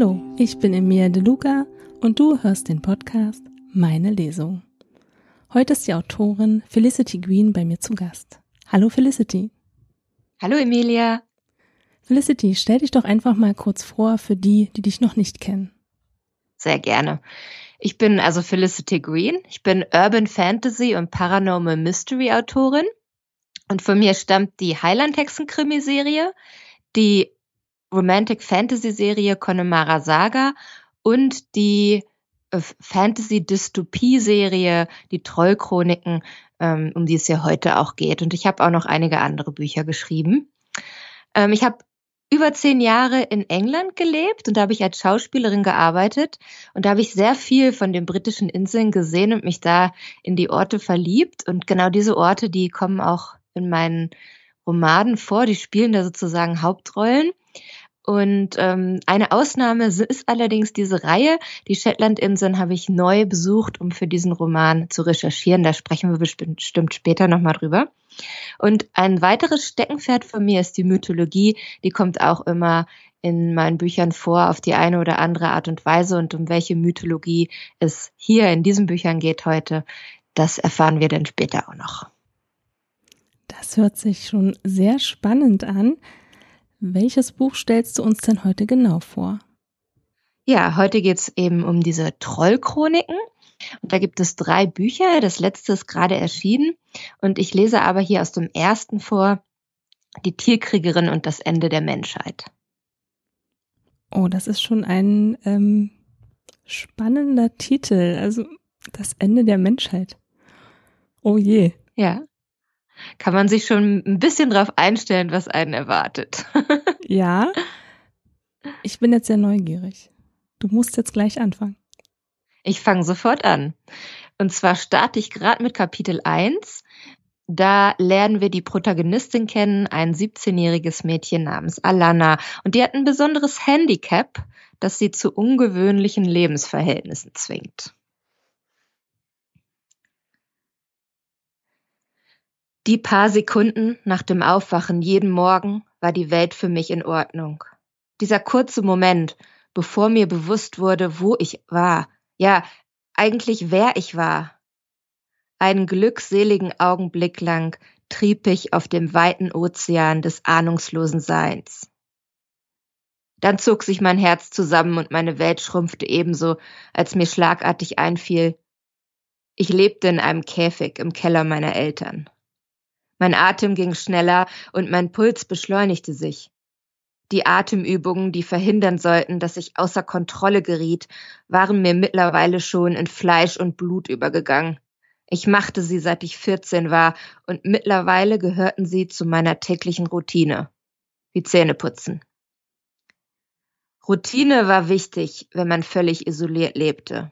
Hallo, ich bin Emilia De Luca und du hörst den Podcast Meine Lesung. Heute ist die Autorin Felicity Green bei mir zu Gast. Hallo Felicity. Hallo Emilia. Felicity, stell dich doch einfach mal kurz vor für die, die dich noch nicht kennen. Sehr gerne. Ich bin also Felicity Green. Ich bin Urban Fantasy und Paranormal Mystery Autorin. Und von mir stammt die Highland-Hexen-Krimiserie, die Romantic Fantasy Serie Connemara Saga und die äh, Fantasy Dystopie Serie Die Trollchroniken, ähm, um die es ja heute auch geht. Und ich habe auch noch einige andere Bücher geschrieben. Ähm, ich habe über zehn Jahre in England gelebt und da habe ich als Schauspielerin gearbeitet und da habe ich sehr viel von den britischen Inseln gesehen und mich da in die Orte verliebt und genau diese Orte, die kommen auch in meinen Romanen vor, die spielen da sozusagen Hauptrollen. Und ähm, eine Ausnahme ist allerdings diese Reihe. Die Shetlandinseln habe ich neu besucht, um für diesen Roman zu recherchieren. Da sprechen wir bestimmt später nochmal drüber. Und ein weiteres Steckenpferd von mir ist die Mythologie. Die kommt auch immer in meinen Büchern vor, auf die eine oder andere Art und Weise. Und um welche Mythologie es hier in diesen Büchern geht heute, das erfahren wir dann später auch noch. Das hört sich schon sehr spannend an. Welches Buch stellst du uns denn heute genau vor? Ja, heute geht es eben um diese Trollchroniken. Und da gibt es drei Bücher. Das letzte ist gerade erschienen. Und ich lese aber hier aus dem ersten vor, Die Tierkriegerin und das Ende der Menschheit. Oh, das ist schon ein ähm, spannender Titel. Also das Ende der Menschheit. Oh je. Ja kann man sich schon ein bisschen drauf einstellen, was einen erwartet. ja. Ich bin jetzt sehr neugierig. Du musst jetzt gleich anfangen. Ich fange sofort an. Und zwar starte ich gerade mit Kapitel 1. Da lernen wir die Protagonistin kennen, ein 17-jähriges Mädchen namens Alana. Und die hat ein besonderes Handicap, das sie zu ungewöhnlichen Lebensverhältnissen zwingt. Die paar Sekunden nach dem Aufwachen jeden Morgen war die Welt für mich in Ordnung. Dieser kurze Moment, bevor mir bewusst wurde, wo ich war, ja, eigentlich wer ich war. Einen glückseligen Augenblick lang trieb ich auf dem weiten Ozean des ahnungslosen Seins. Dann zog sich mein Herz zusammen und meine Welt schrumpfte ebenso, als mir schlagartig einfiel, ich lebte in einem Käfig im Keller meiner Eltern. Mein Atem ging schneller und mein Puls beschleunigte sich. Die Atemübungen, die verhindern sollten, dass ich außer Kontrolle geriet, waren mir mittlerweile schon in Fleisch und Blut übergegangen. Ich machte sie, seit ich 14 war, und mittlerweile gehörten sie zu meiner täglichen Routine. Wie Zähneputzen. Routine war wichtig, wenn man völlig isoliert lebte.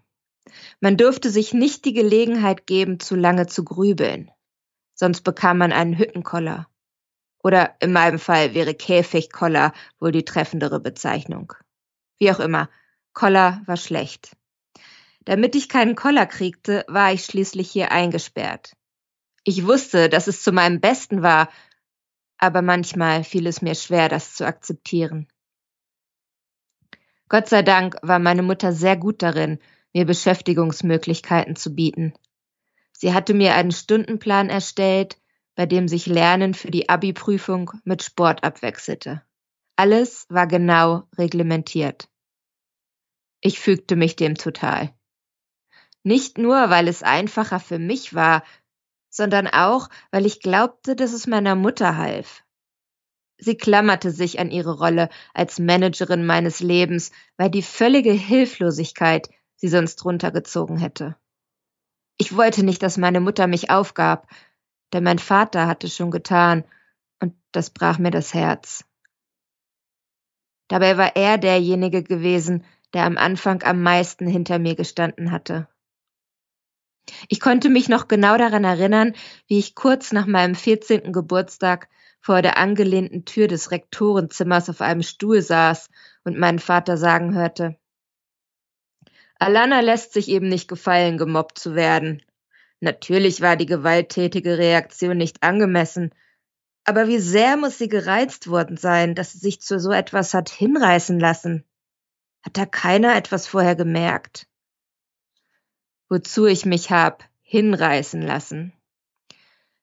Man durfte sich nicht die Gelegenheit geben, zu lange zu grübeln sonst bekam man einen Hüttenkoller. Oder in meinem Fall wäre Käfigkoller wohl die treffendere Bezeichnung. Wie auch immer, Koller war schlecht. Damit ich keinen Koller kriegte, war ich schließlich hier eingesperrt. Ich wusste, dass es zu meinem Besten war, aber manchmal fiel es mir schwer, das zu akzeptieren. Gott sei Dank war meine Mutter sehr gut darin, mir Beschäftigungsmöglichkeiten zu bieten. Sie hatte mir einen Stundenplan erstellt, bei dem sich Lernen für die Abi-Prüfung mit Sport abwechselte. Alles war genau reglementiert. Ich fügte mich dem total. Nicht nur, weil es einfacher für mich war, sondern auch, weil ich glaubte, dass es meiner Mutter half. Sie klammerte sich an ihre Rolle als Managerin meines Lebens, weil die völlige Hilflosigkeit sie sonst runtergezogen hätte. Ich wollte nicht, dass meine Mutter mich aufgab, denn mein Vater hatte schon getan, und das brach mir das Herz. Dabei war er derjenige gewesen, der am Anfang am meisten hinter mir gestanden hatte. Ich konnte mich noch genau daran erinnern, wie ich kurz nach meinem 14. Geburtstag vor der angelehnten Tür des Rektorenzimmers auf einem Stuhl saß und meinen Vater sagen hörte, Alana lässt sich eben nicht gefallen, gemobbt zu werden. Natürlich war die gewalttätige Reaktion nicht angemessen, Aber wie sehr muss sie gereizt worden sein, dass sie sich zu so etwas hat hinreißen lassen? Hat da keiner etwas vorher gemerkt? Wozu ich mich hab hinreißen lassen.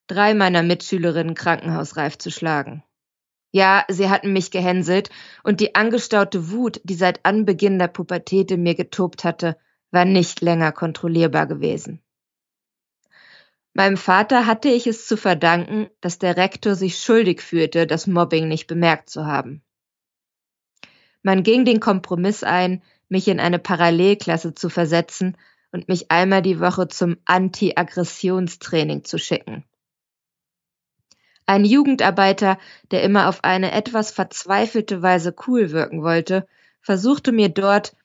Drei meiner Mitschülerinnen krankenhausreif zu schlagen. Ja, sie hatten mich gehänselt und die angestaute Wut, die seit Anbeginn der Pubertät in mir getobt hatte, war nicht länger kontrollierbar gewesen. Meinem Vater hatte ich es zu verdanken, dass der Rektor sich schuldig fühlte, das Mobbing nicht bemerkt zu haben. Man ging den Kompromiss ein, mich in eine Parallelklasse zu versetzen und mich einmal die Woche zum Anti-Aggressionstraining zu schicken. Ein Jugendarbeiter, der immer auf eine etwas verzweifelte Weise cool wirken wollte, versuchte mir dort,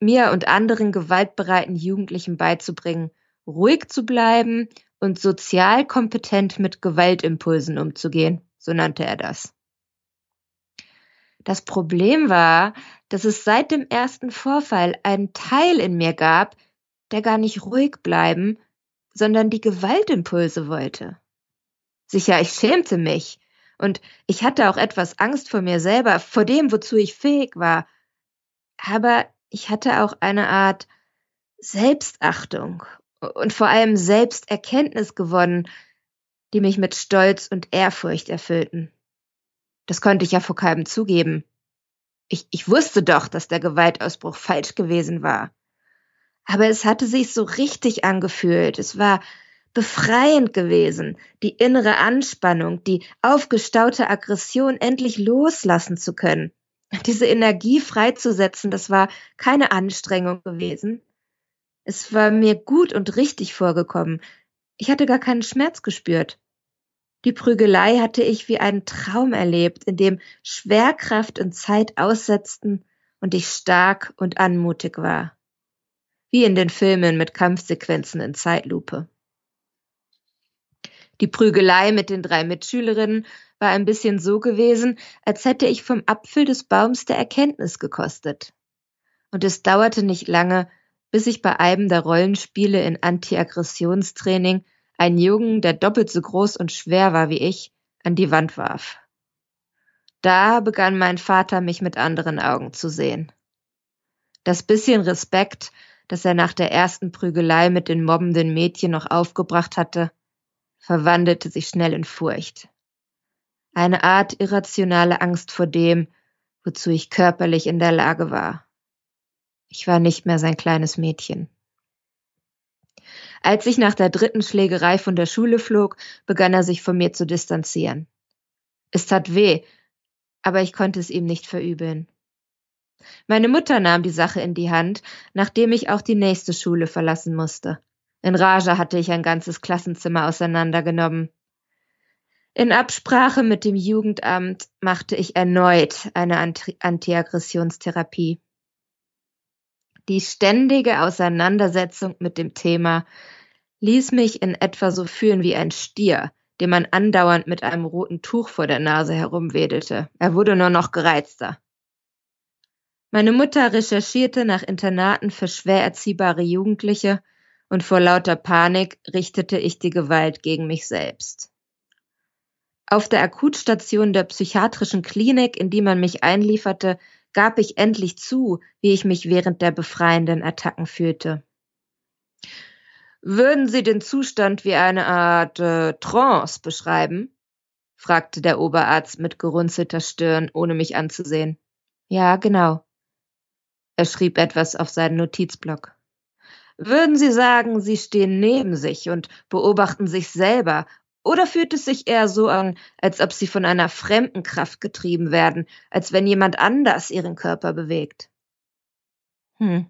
mir und anderen gewaltbereiten Jugendlichen beizubringen, ruhig zu bleiben und sozial kompetent mit Gewaltimpulsen umzugehen, so nannte er das. Das Problem war, dass es seit dem ersten Vorfall einen Teil in mir gab, der gar nicht ruhig bleiben, sondern die Gewaltimpulse wollte. Sicher, ich schämte mich. Und ich hatte auch etwas Angst vor mir selber, vor dem, wozu ich fähig war. Aber ich hatte auch eine Art Selbstachtung und vor allem Selbsterkenntnis gewonnen, die mich mit Stolz und Ehrfurcht erfüllten. Das konnte ich ja vor keinem zugeben. Ich, ich wusste doch, dass der Gewaltausbruch falsch gewesen war. Aber es hatte sich so richtig angefühlt. Es war befreiend gewesen, die innere Anspannung, die aufgestaute Aggression endlich loslassen zu können. Diese Energie freizusetzen, das war keine Anstrengung gewesen. Es war mir gut und richtig vorgekommen. Ich hatte gar keinen Schmerz gespürt. Die Prügelei hatte ich wie einen Traum erlebt, in dem Schwerkraft und Zeit aussetzten und ich stark und anmutig war. Wie in den Filmen mit Kampfsequenzen in Zeitlupe. Die Prügelei mit den drei Mitschülerinnen war ein bisschen so gewesen, als hätte ich vom Apfel des Baums der Erkenntnis gekostet. Und es dauerte nicht lange, bis ich bei einem der Rollenspiele in Anti-Aggressionstraining einen Jungen, der doppelt so groß und schwer war wie ich, an die Wand warf. Da begann mein Vater mich mit anderen Augen zu sehen. Das bisschen Respekt, das er nach der ersten Prügelei mit den mobbenden Mädchen noch aufgebracht hatte, verwandelte sich schnell in Furcht. Eine Art irrationale Angst vor dem, wozu ich körperlich in der Lage war. Ich war nicht mehr sein kleines Mädchen. Als ich nach der dritten Schlägerei von der Schule flog, begann er sich von mir zu distanzieren. Es tat weh, aber ich konnte es ihm nicht verübeln. Meine Mutter nahm die Sache in die Hand, nachdem ich auch die nächste Schule verlassen musste. In Raja hatte ich ein ganzes Klassenzimmer auseinandergenommen. In Absprache mit dem Jugendamt machte ich erneut eine Antiaggressionstherapie. Die ständige Auseinandersetzung mit dem Thema ließ mich in etwa so fühlen wie ein Stier, dem man andauernd mit einem roten Tuch vor der Nase herumwedelte. Er wurde nur noch gereizter. Meine Mutter recherchierte nach Internaten für schwer erziehbare Jugendliche und vor lauter Panik richtete ich die Gewalt gegen mich selbst. Auf der Akutstation der psychiatrischen Klinik, in die man mich einlieferte, gab ich endlich zu, wie ich mich während der befreienden Attacken fühlte. Würden Sie den Zustand wie eine Art äh, Trance beschreiben? fragte der Oberarzt mit gerunzelter Stirn, ohne mich anzusehen. Ja, genau. Er schrieb etwas auf seinen Notizblock. Würden Sie sagen, Sie stehen neben sich und beobachten sich selber, oder fühlt es sich eher so an, als ob Sie von einer fremden Kraft getrieben werden, als wenn jemand anders Ihren Körper bewegt? Hm.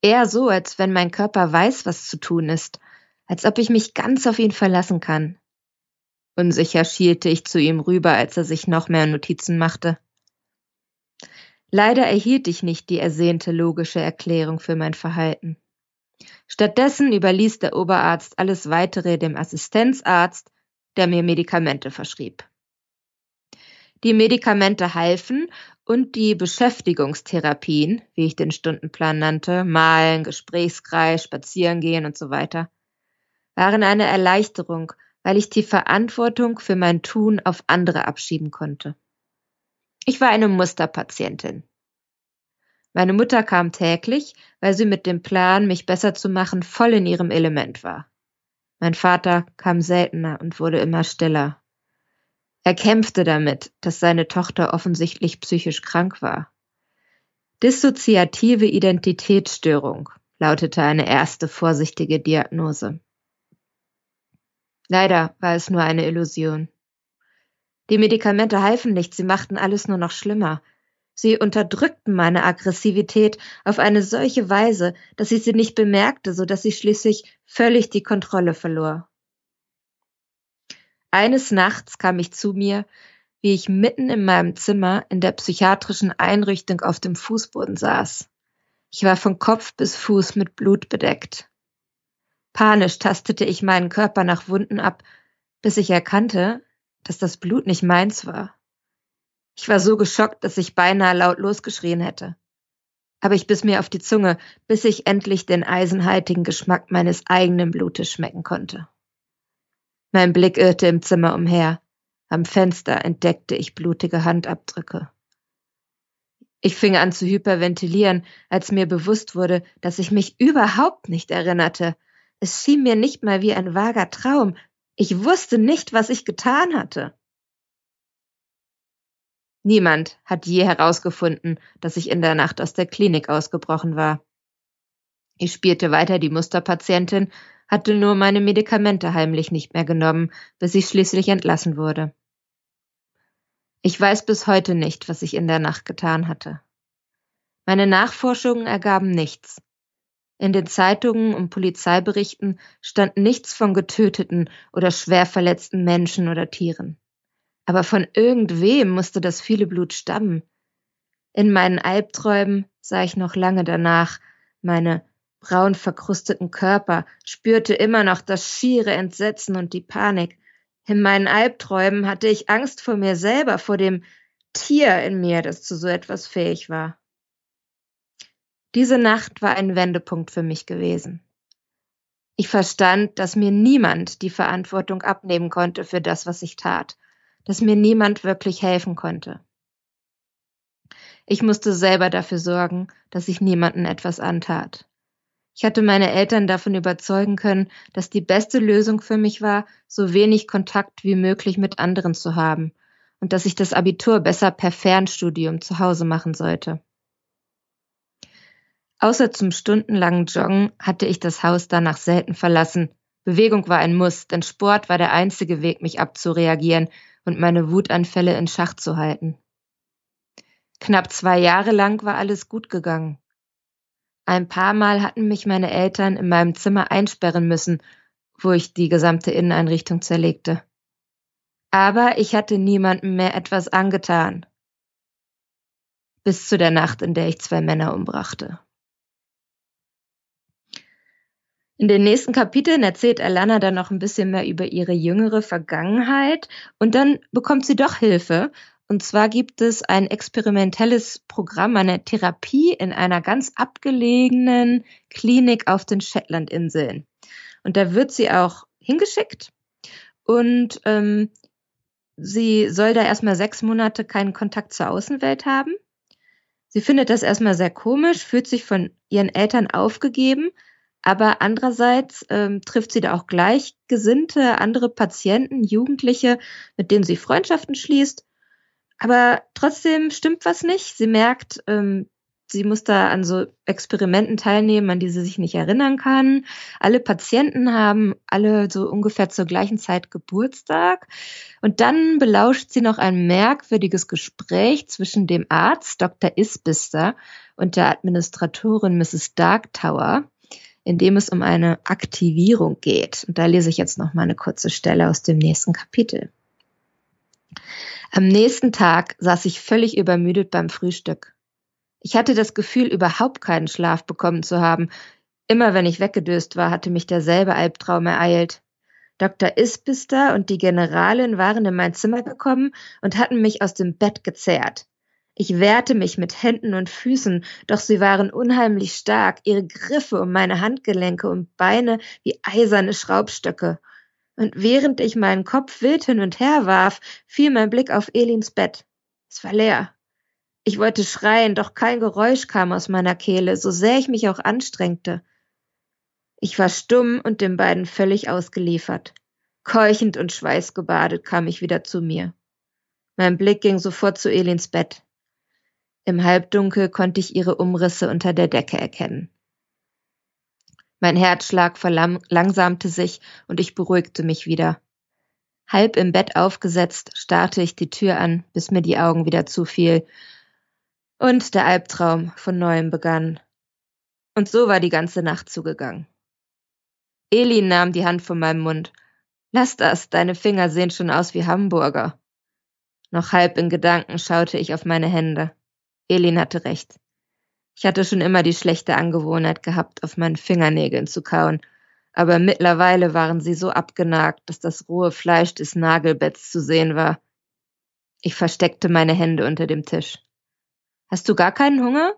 Eher so, als wenn mein Körper weiß, was zu tun ist, als ob ich mich ganz auf ihn verlassen kann. Unsicher schielte ich zu ihm rüber, als er sich noch mehr Notizen machte. Leider erhielt ich nicht die ersehnte logische Erklärung für mein Verhalten. Stattdessen überließ der Oberarzt alles weitere dem Assistenzarzt, der mir Medikamente verschrieb. Die Medikamente halfen und die Beschäftigungstherapien, wie ich den Stundenplan nannte, Malen, Gesprächskreis, Spazierengehen und so weiter, waren eine Erleichterung, weil ich die Verantwortung für mein Tun auf andere abschieben konnte. Ich war eine Musterpatientin. Meine Mutter kam täglich, weil sie mit dem Plan, mich besser zu machen, voll in ihrem Element war. Mein Vater kam seltener und wurde immer stiller. Er kämpfte damit, dass seine Tochter offensichtlich psychisch krank war. Dissoziative Identitätsstörung lautete eine erste vorsichtige Diagnose. Leider war es nur eine Illusion. Die Medikamente halfen nicht, sie machten alles nur noch schlimmer. Sie unterdrückten meine Aggressivität auf eine solche Weise, dass ich sie nicht bemerkte, so dass ich schließlich völlig die Kontrolle verlor. Eines Nachts kam ich zu mir, wie ich mitten in meinem Zimmer in der psychiatrischen Einrichtung auf dem Fußboden saß. Ich war von Kopf bis Fuß mit Blut bedeckt. Panisch tastete ich meinen Körper nach Wunden ab, bis ich erkannte, dass das Blut nicht meins war. Ich war so geschockt, dass ich beinahe laut losgeschrien hätte. Aber ich biss mir auf die Zunge, bis ich endlich den eisenhaltigen Geschmack meines eigenen Blutes schmecken konnte. Mein Blick irrte im Zimmer umher. Am Fenster entdeckte ich blutige Handabdrücke. Ich fing an zu hyperventilieren, als mir bewusst wurde, dass ich mich überhaupt nicht erinnerte. Es schien mir nicht mal wie ein vager Traum. Ich wusste nicht, was ich getan hatte. Niemand hat je herausgefunden, dass ich in der Nacht aus der Klinik ausgebrochen war. Ich spielte weiter die Musterpatientin, hatte nur meine Medikamente heimlich nicht mehr genommen, bis ich schließlich entlassen wurde. Ich weiß bis heute nicht, was ich in der Nacht getan hatte. Meine Nachforschungen ergaben nichts. In den Zeitungen und Polizeiberichten stand nichts von getöteten oder schwer verletzten Menschen oder Tieren. Aber von irgendwem musste das viele Blut stammen. In meinen Albträumen sah ich noch lange danach meine braun verkrusteten Körper, spürte immer noch das schiere Entsetzen und die Panik, in meinen Albträumen hatte ich Angst vor mir selber, vor dem Tier in mir, das zu so etwas fähig war. Diese Nacht war ein Wendepunkt für mich gewesen. Ich verstand, dass mir niemand die Verantwortung abnehmen konnte für das, was ich tat, dass mir niemand wirklich helfen konnte. Ich musste selber dafür sorgen, dass ich niemanden etwas antat. Ich hatte meine Eltern davon überzeugen können, dass die beste Lösung für mich war, so wenig Kontakt wie möglich mit anderen zu haben und dass ich das Abitur besser per Fernstudium zu Hause machen sollte. Außer zum stundenlangen Joggen hatte ich das Haus danach selten verlassen. Bewegung war ein Muss, denn Sport war der einzige Weg, mich abzureagieren und meine Wutanfälle in Schach zu halten. Knapp zwei Jahre lang war alles gut gegangen. Ein paar Mal hatten mich meine Eltern in meinem Zimmer einsperren müssen, wo ich die gesamte Inneneinrichtung zerlegte. Aber ich hatte niemandem mehr etwas angetan. Bis zu der Nacht, in der ich zwei Männer umbrachte. In den nächsten Kapiteln erzählt Alana dann noch ein bisschen mehr über ihre jüngere Vergangenheit und dann bekommt sie doch Hilfe und zwar gibt es ein experimentelles Programm, eine Therapie in einer ganz abgelegenen Klinik auf den Shetlandinseln. Und da wird sie auch hingeschickt und ähm, sie soll da erstmal sechs Monate keinen Kontakt zur Außenwelt haben. Sie findet das erstmal sehr komisch, fühlt sich von ihren Eltern aufgegeben, aber andererseits ähm, trifft sie da auch gleichgesinnte andere Patienten, Jugendliche, mit denen sie Freundschaften schließt aber trotzdem stimmt was nicht. Sie merkt, ähm, sie muss da an so Experimenten teilnehmen, an die sie sich nicht erinnern kann. Alle Patienten haben alle so ungefähr zur gleichen Zeit Geburtstag. Und dann belauscht sie noch ein merkwürdiges Gespräch zwischen dem Arzt Dr. Isbister und der Administratorin Mrs. Darktower, in dem es um eine Aktivierung geht. Und da lese ich jetzt noch mal eine kurze Stelle aus dem nächsten Kapitel. Am nächsten Tag saß ich völlig übermüdet beim Frühstück. Ich hatte das Gefühl, überhaupt keinen Schlaf bekommen zu haben. Immer wenn ich weggedöst war, hatte mich derselbe Albtraum ereilt. Dr. Isbister und die Generalin waren in mein Zimmer gekommen und hatten mich aus dem Bett gezerrt. Ich wehrte mich mit Händen und Füßen, doch sie waren unheimlich stark, ihre Griffe um meine Handgelenke und Beine wie eiserne Schraubstöcke. Und während ich meinen Kopf wild hin und her warf, fiel mein Blick auf Elins Bett. Es war leer. Ich wollte schreien, doch kein Geräusch kam aus meiner Kehle, so sehr ich mich auch anstrengte. Ich war stumm und den beiden völlig ausgeliefert. Keuchend und schweißgebadet kam ich wieder zu mir. Mein Blick ging sofort zu Elins Bett. Im Halbdunkel konnte ich ihre Umrisse unter der Decke erkennen. Mein Herzschlag verlangsamte sich und ich beruhigte mich wieder. Halb im Bett aufgesetzt, starrte ich die Tür an, bis mir die Augen wieder zufiel und der Albtraum von neuem begann. Und so war die ganze Nacht zugegangen. Elin nahm die Hand von meinem Mund. Lass das, deine Finger sehen schon aus wie Hamburger. Noch halb in Gedanken schaute ich auf meine Hände. Elin hatte recht. Ich hatte schon immer die schlechte Angewohnheit gehabt, auf meinen Fingernägeln zu kauen, aber mittlerweile waren sie so abgenagt, dass das rohe Fleisch des Nagelbetts zu sehen war. Ich versteckte meine Hände unter dem Tisch. Hast du gar keinen Hunger?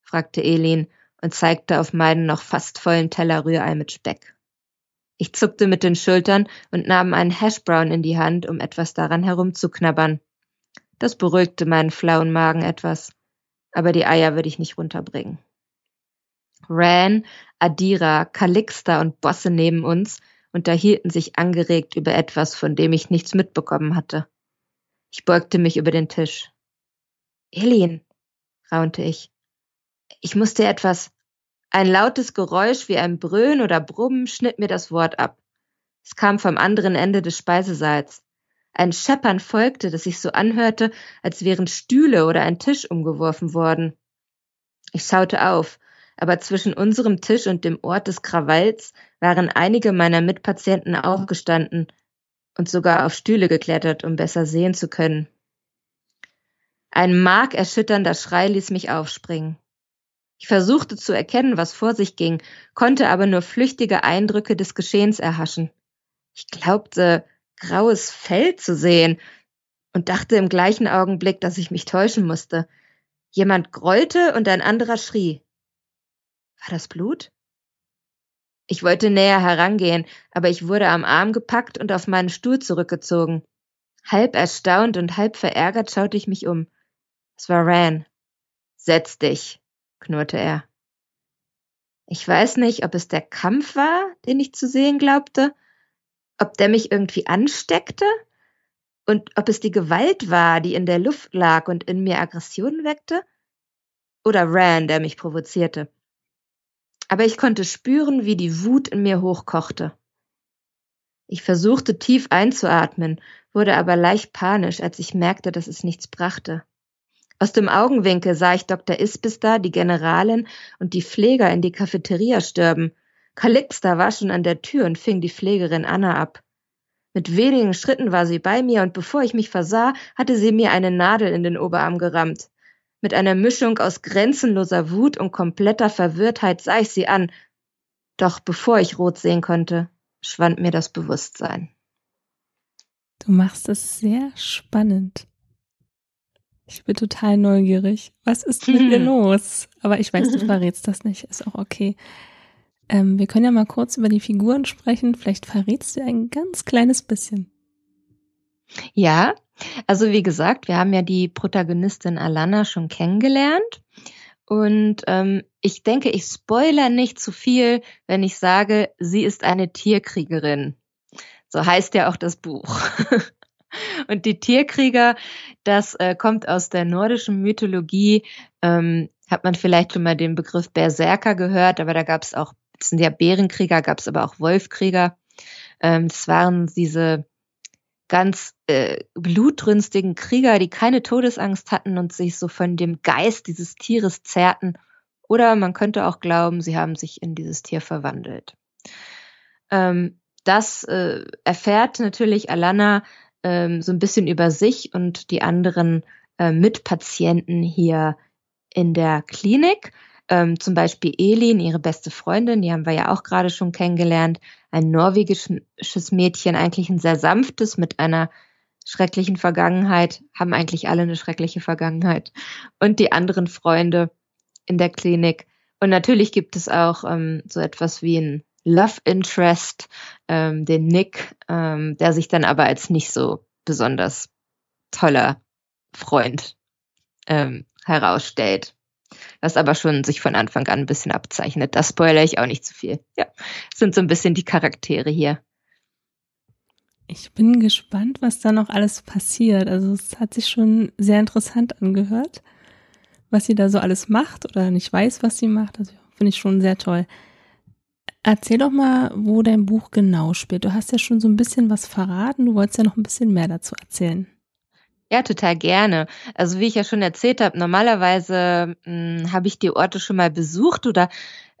fragte Elin und zeigte auf meinen noch fast vollen Teller Rührei mit Speck. Ich zuckte mit den Schultern und nahm einen Hashbrown in die Hand, um etwas daran herumzuknabbern. Das beruhigte meinen flauen Magen etwas aber die Eier würde ich nicht runterbringen. Ran, Adira, Calixta und Bosse neben uns unterhielten sich angeregt über etwas, von dem ich nichts mitbekommen hatte. Ich beugte mich über den Tisch. Elin, raunte ich. Ich musste etwas. Ein lautes Geräusch wie ein Brüllen oder Brummen schnitt mir das Wort ab. Es kam vom anderen Ende des Speisesaals. Ein Scheppern folgte, das sich so anhörte, als wären Stühle oder ein Tisch umgeworfen worden. Ich schaute auf, aber zwischen unserem Tisch und dem Ort des Krawalls waren einige meiner Mitpatienten aufgestanden und sogar auf Stühle geklettert, um besser sehen zu können. Ein markerschütternder Schrei ließ mich aufspringen. Ich versuchte zu erkennen, was vor sich ging, konnte aber nur flüchtige Eindrücke des Geschehens erhaschen. Ich glaubte, graues Fell zu sehen und dachte im gleichen Augenblick, dass ich mich täuschen musste. Jemand grollte und ein anderer schrie. War das Blut? Ich wollte näher herangehen, aber ich wurde am Arm gepackt und auf meinen Stuhl zurückgezogen. Halb erstaunt und halb verärgert schaute ich mich um. Es war Ran. Setz dich, knurrte er. Ich weiß nicht, ob es der Kampf war, den ich zu sehen glaubte, ob der mich irgendwie ansteckte und ob es die Gewalt war, die in der Luft lag und in mir Aggressionen weckte, oder Ran, der mich provozierte. Aber ich konnte spüren, wie die Wut in mir hochkochte. Ich versuchte tief einzuatmen, wurde aber leicht panisch, als ich merkte, dass es nichts brachte. Aus dem Augenwinkel sah ich Dr. Isbista, die Generalin und die Pfleger in die Cafeteria stürben, Calixta war schon an der Tür und fing die Pflegerin Anna ab. Mit wenigen Schritten war sie bei mir und bevor ich mich versah, hatte sie mir eine Nadel in den Oberarm gerammt. Mit einer Mischung aus grenzenloser Wut und kompletter Verwirrtheit sah ich sie an. Doch bevor ich rot sehen konnte, schwand mir das Bewusstsein. Du machst es sehr spannend. Ich bin total neugierig. Was ist mit dir los? Aber ich weiß, du verrätst das nicht. Ist auch okay. Ähm, wir können ja mal kurz über die Figuren sprechen. Vielleicht verrätst du ein ganz kleines bisschen. Ja, also wie gesagt, wir haben ja die Protagonistin Alana schon kennengelernt. Und ähm, ich denke, ich spoiler nicht zu viel, wenn ich sage, sie ist eine Tierkriegerin. So heißt ja auch das Buch. Und die Tierkrieger, das äh, kommt aus der nordischen Mythologie. Ähm, hat man vielleicht schon mal den Begriff Berserker gehört, aber da gab es auch das sind ja Bärenkrieger, gab es aber auch Wolfkrieger. Ähm, das waren diese ganz äh, blutrünstigen Krieger, die keine Todesangst hatten und sich so von dem Geist dieses Tieres zerrten. Oder man könnte auch glauben, sie haben sich in dieses Tier verwandelt. Ähm, das äh, erfährt natürlich Alana ähm, so ein bisschen über sich und die anderen äh, Mitpatienten hier in der Klinik. Ähm, zum Beispiel Elin, ihre beste Freundin, die haben wir ja auch gerade schon kennengelernt. Ein norwegisches Mädchen, eigentlich ein sehr sanftes mit einer schrecklichen Vergangenheit, haben eigentlich alle eine schreckliche Vergangenheit. Und die anderen Freunde in der Klinik. Und natürlich gibt es auch ähm, so etwas wie ein Love Interest, ähm, den Nick, ähm, der sich dann aber als nicht so besonders toller Freund ähm, herausstellt. Was aber schon sich von Anfang an ein bisschen abzeichnet. Das spoilere ich auch nicht zu viel. Ja, sind so ein bisschen die Charaktere hier. Ich bin gespannt, was da noch alles passiert. Also es hat sich schon sehr interessant angehört, was sie da so alles macht oder nicht weiß, was sie macht. Also finde ich schon sehr toll. Erzähl doch mal, wo dein Buch genau spielt. Du hast ja schon so ein bisschen was verraten. Du wolltest ja noch ein bisschen mehr dazu erzählen. Ja, total gerne. Also wie ich ja schon erzählt habe, normalerweise hm, habe ich die Orte schon mal besucht oder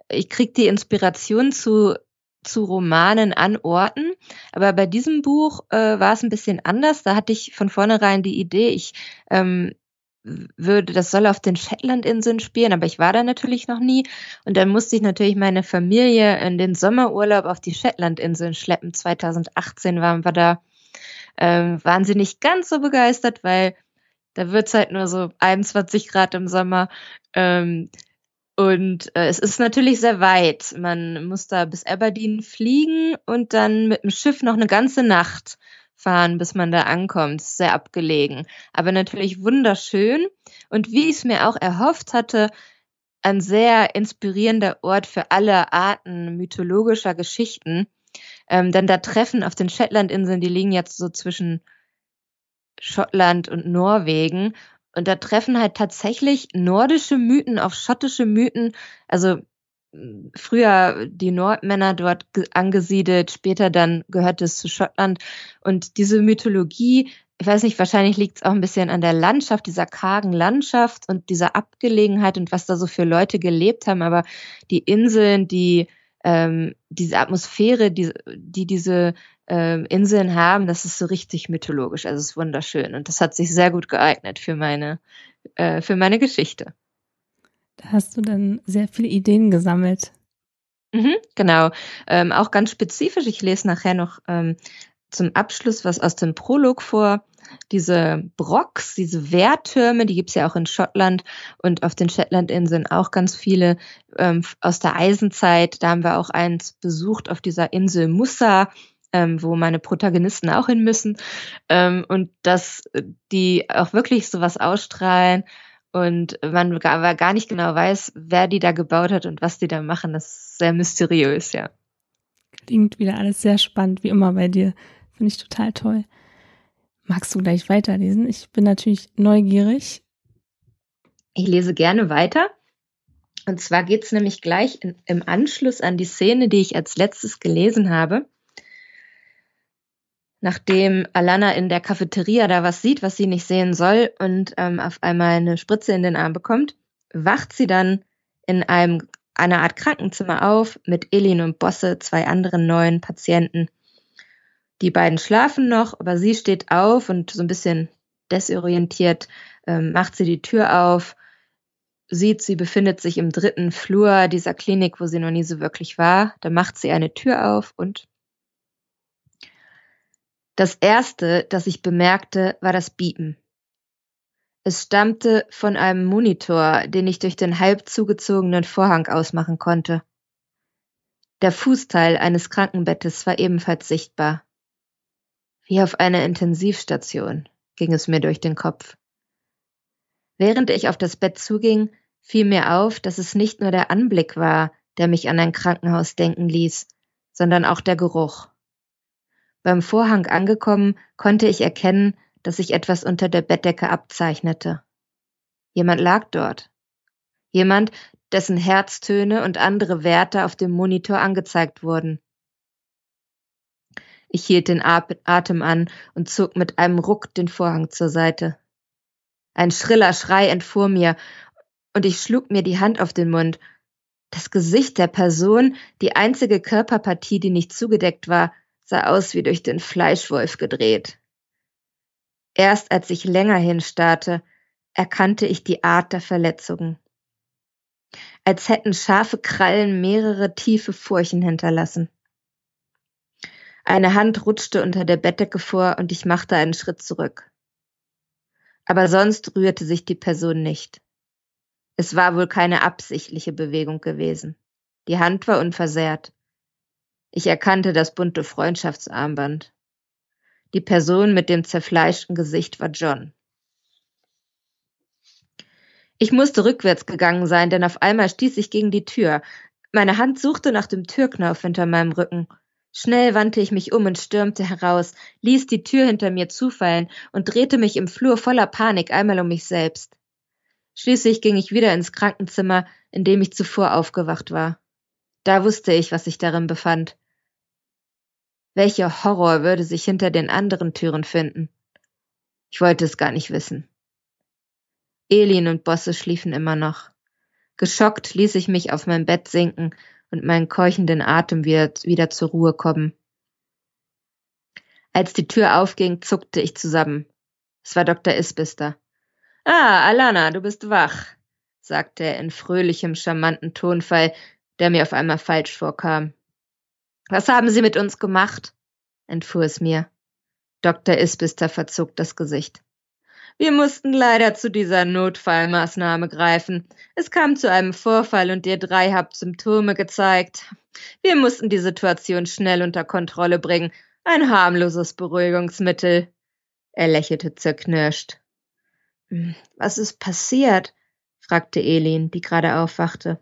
ich kriege die Inspiration zu zu Romanen an Orten. Aber bei diesem Buch äh, war es ein bisschen anders. Da hatte ich von vornherein die Idee, ich ähm, würde, das soll auf den Shetlandinseln spielen, aber ich war da natürlich noch nie. Und dann musste ich natürlich meine Familie in den Sommerurlaub auf die Shetlandinseln schleppen. 2018 waren wir da. Ähm, waren sie nicht ganz so begeistert, weil da wird's halt nur so 21 Grad im Sommer. Ähm, und äh, es ist natürlich sehr weit. Man muss da bis Aberdeen fliegen und dann mit dem Schiff noch eine ganze Nacht fahren, bis man da ankommt. Sehr abgelegen. Aber natürlich wunderschön. Und wie ich es mir auch erhofft hatte, ein sehr inspirierender Ort für alle Arten mythologischer Geschichten. Ähm, denn da treffen auf den Shetlandinseln, die liegen jetzt so zwischen Schottland und Norwegen. Und da treffen halt tatsächlich nordische Mythen auf schottische Mythen. Also hm, früher die Nordmänner dort angesiedelt, später dann gehört es zu Schottland. Und diese Mythologie, ich weiß nicht, wahrscheinlich liegt es auch ein bisschen an der Landschaft, dieser kargen Landschaft und dieser Abgelegenheit und was da so für Leute gelebt haben. Aber die Inseln, die ähm, diese Atmosphäre, die, die diese ähm, Inseln haben, das ist so richtig mythologisch. Also es ist wunderschön und das hat sich sehr gut geeignet für meine, äh, für meine Geschichte. Da hast du dann sehr viele Ideen gesammelt. Mhm, genau. Ähm, auch ganz spezifisch. Ich lese nachher noch ähm, zum Abschluss was aus dem Prolog vor. Diese Brocks, diese Wehrtürme, die gibt's ja auch in Schottland und auf den Shetlandinseln auch ganz viele ähm, aus der Eisenzeit. Da haben wir auch eins besucht auf dieser Insel Mussa ähm, wo meine Protagonisten auch hin müssen. Ähm, und dass die auch wirklich sowas ausstrahlen und man gar, gar nicht genau weiß, wer die da gebaut hat und was die da machen. Das ist sehr mysteriös, ja. Klingt wieder alles sehr spannend, wie immer bei dir. Finde ich total toll. Magst du gleich weiterlesen? Ich bin natürlich neugierig. Ich lese gerne weiter. Und zwar geht es nämlich gleich in, im Anschluss an die Szene, die ich als letztes gelesen habe nachdem Alana in der Cafeteria da was sieht, was sie nicht sehen soll und ähm, auf einmal eine Spritze in den Arm bekommt, wacht sie dann in einem einer Art Krankenzimmer auf mit Elin und Bosse, zwei anderen neuen Patienten. Die beiden schlafen noch, aber sie steht auf und so ein bisschen desorientiert ähm, macht sie die Tür auf, sieht, sie befindet sich im dritten Flur dieser Klinik, wo sie noch nie so wirklich war. Da macht sie eine Tür auf und das erste, das ich bemerkte, war das Biepen. Es stammte von einem Monitor, den ich durch den halb zugezogenen Vorhang ausmachen konnte. Der Fußteil eines Krankenbettes war ebenfalls sichtbar. Wie auf einer Intensivstation ging es mir durch den Kopf. Während ich auf das Bett zuging, fiel mir auf, dass es nicht nur der Anblick war, der mich an ein Krankenhaus denken ließ, sondern auch der Geruch. Beim Vorhang angekommen, konnte ich erkennen, dass sich etwas unter der Bettdecke abzeichnete. Jemand lag dort. Jemand, dessen Herztöne und andere Werte auf dem Monitor angezeigt wurden. Ich hielt den Atem an und zog mit einem Ruck den Vorhang zur Seite. Ein schriller Schrei entfuhr mir, und ich schlug mir die Hand auf den Mund. Das Gesicht der Person, die einzige Körperpartie, die nicht zugedeckt war, sah aus wie durch den Fleischwolf gedreht. Erst als ich länger hinstarrte, erkannte ich die Art der Verletzungen. Als hätten scharfe Krallen mehrere tiefe Furchen hinterlassen. Eine Hand rutschte unter der Bettdecke vor und ich machte einen Schritt zurück. Aber sonst rührte sich die Person nicht. Es war wohl keine absichtliche Bewegung gewesen. Die Hand war unversehrt. Ich erkannte das bunte Freundschaftsarmband. Die Person mit dem zerfleischten Gesicht war John. Ich musste rückwärts gegangen sein, denn auf einmal stieß ich gegen die Tür. Meine Hand suchte nach dem Türknauf hinter meinem Rücken. Schnell wandte ich mich um und stürmte heraus, ließ die Tür hinter mir zufallen und drehte mich im Flur voller Panik einmal um mich selbst. Schließlich ging ich wieder ins Krankenzimmer, in dem ich zuvor aufgewacht war. Da wusste ich, was sich darin befand. Welcher Horror würde sich hinter den anderen Türen finden? Ich wollte es gar nicht wissen. Elin und Bosse schliefen immer noch. Geschockt ließ ich mich auf mein Bett sinken und meinen keuchenden Atem wieder, wieder zur Ruhe kommen. Als die Tür aufging, zuckte ich zusammen. Es war Dr. Isbister. Ah, Alana, du bist wach, sagte er in fröhlichem, charmanten Tonfall, der mir auf einmal falsch vorkam. Was haben Sie mit uns gemacht? entfuhr es mir. Dr. Isbister verzog das Gesicht. Wir mussten leider zu dieser Notfallmaßnahme greifen. Es kam zu einem Vorfall und ihr drei habt Symptome gezeigt. Wir mussten die Situation schnell unter Kontrolle bringen. Ein harmloses Beruhigungsmittel. Er lächelte zerknirscht. Hm, was ist passiert? fragte Elin, die gerade aufwachte.